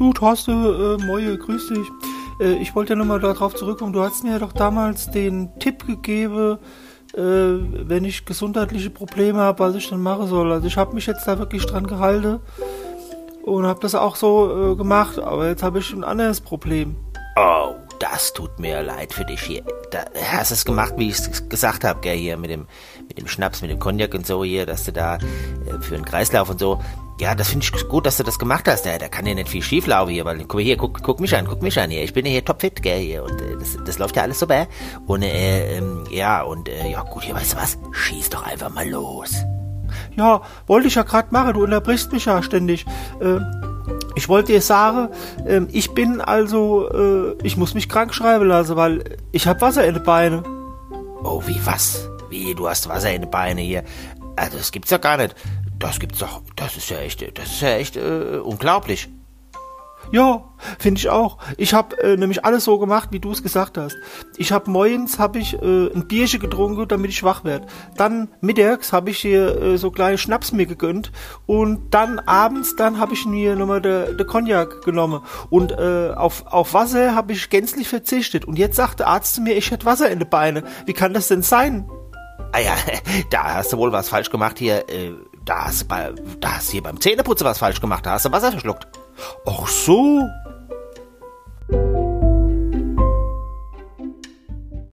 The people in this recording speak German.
Du, Thorsten, äh, Moje, grüß dich. Äh, ich wollte ja nochmal darauf zurückkommen. Du hast mir ja doch damals den Tipp gegeben, äh, wenn ich gesundheitliche Probleme habe, was ich dann machen soll. Also ich habe mich jetzt da wirklich dran gehalten und habe das auch so äh, gemacht, aber jetzt habe ich ein anderes Problem. Oh, das tut mir leid für dich hier. Da hast es gemacht, wie ich es gesagt habe, gell, hier mit dem, mit dem Schnaps, mit dem Cognac und so hier, dass du da äh, für den Kreislauf und so. Ja, das finde ich gut, dass du das gemacht hast. Ja, da kann ja nicht viel schief laufen hier, weil guck mal hier, guck, guck mich an, guck mich an hier. Ich bin ja hier topfit, gell, hier. Und äh, das, das läuft ja alles super. Und äh, ähm, ja, und äh, ja gut, hier, weißt du was? Schieß doch einfach mal los. Ja, wollte ich ja gerade machen, du unterbrichst mich ja ständig. Äh, ich wollte dir sagen, äh, ich bin also, äh, ich muss mich krank schreiben lassen, weil ich habe Wasser in den Beinen. Oh, wie was? Wie, du hast Wasser in den Beinen hier? Also, das gibt's ja gar nicht. Das gibt's doch, das ist ja echt, das ist ja echt äh, unglaublich. Ja, finde ich auch. Ich habe äh, nämlich alles so gemacht, wie du es gesagt hast. Ich habe morgens hab ich äh, ein Bierchen getrunken, damit ich wach werde. Dann mittags habe ich hier äh, so kleine Schnaps mir gegönnt und dann abends dann habe ich mir nochmal der de Cognac genommen und äh, auf auf Wasser habe ich gänzlich verzichtet. Und jetzt sagt der Arzt zu mir, ich hätte Wasser in den Beinen. Wie kann das denn sein? Ah ja, da hast du wohl was falsch gemacht hier. Äh, da hast bei, da hast hier beim Zähneputzen was falsch gemacht. Da hast du Wasser verschluckt. Ach so.